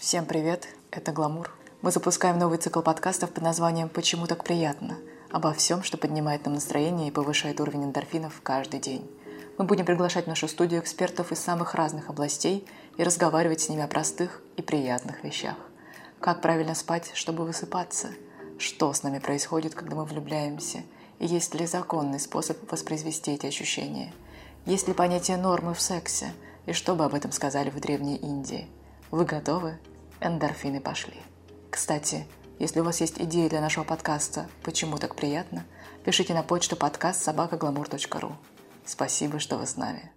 Всем привет, это Гламур. Мы запускаем новый цикл подкастов под названием «Почему так приятно?» обо всем, что поднимает нам настроение и повышает уровень эндорфинов каждый день. Мы будем приглашать в нашу студию экспертов из самых разных областей и разговаривать с ними о простых и приятных вещах. Как правильно спать, чтобы высыпаться? Что с нами происходит, когда мы влюбляемся? И есть ли законный способ воспроизвести эти ощущения? Есть ли понятие нормы в сексе? И что бы об этом сказали в Древней Индии? Вы готовы? Эндорфины пошли. Кстати, если у вас есть идеи для нашего подкаста «Почему так приятно?», пишите на почту подкаст собакагламур.ру. Спасибо, что вы с нами.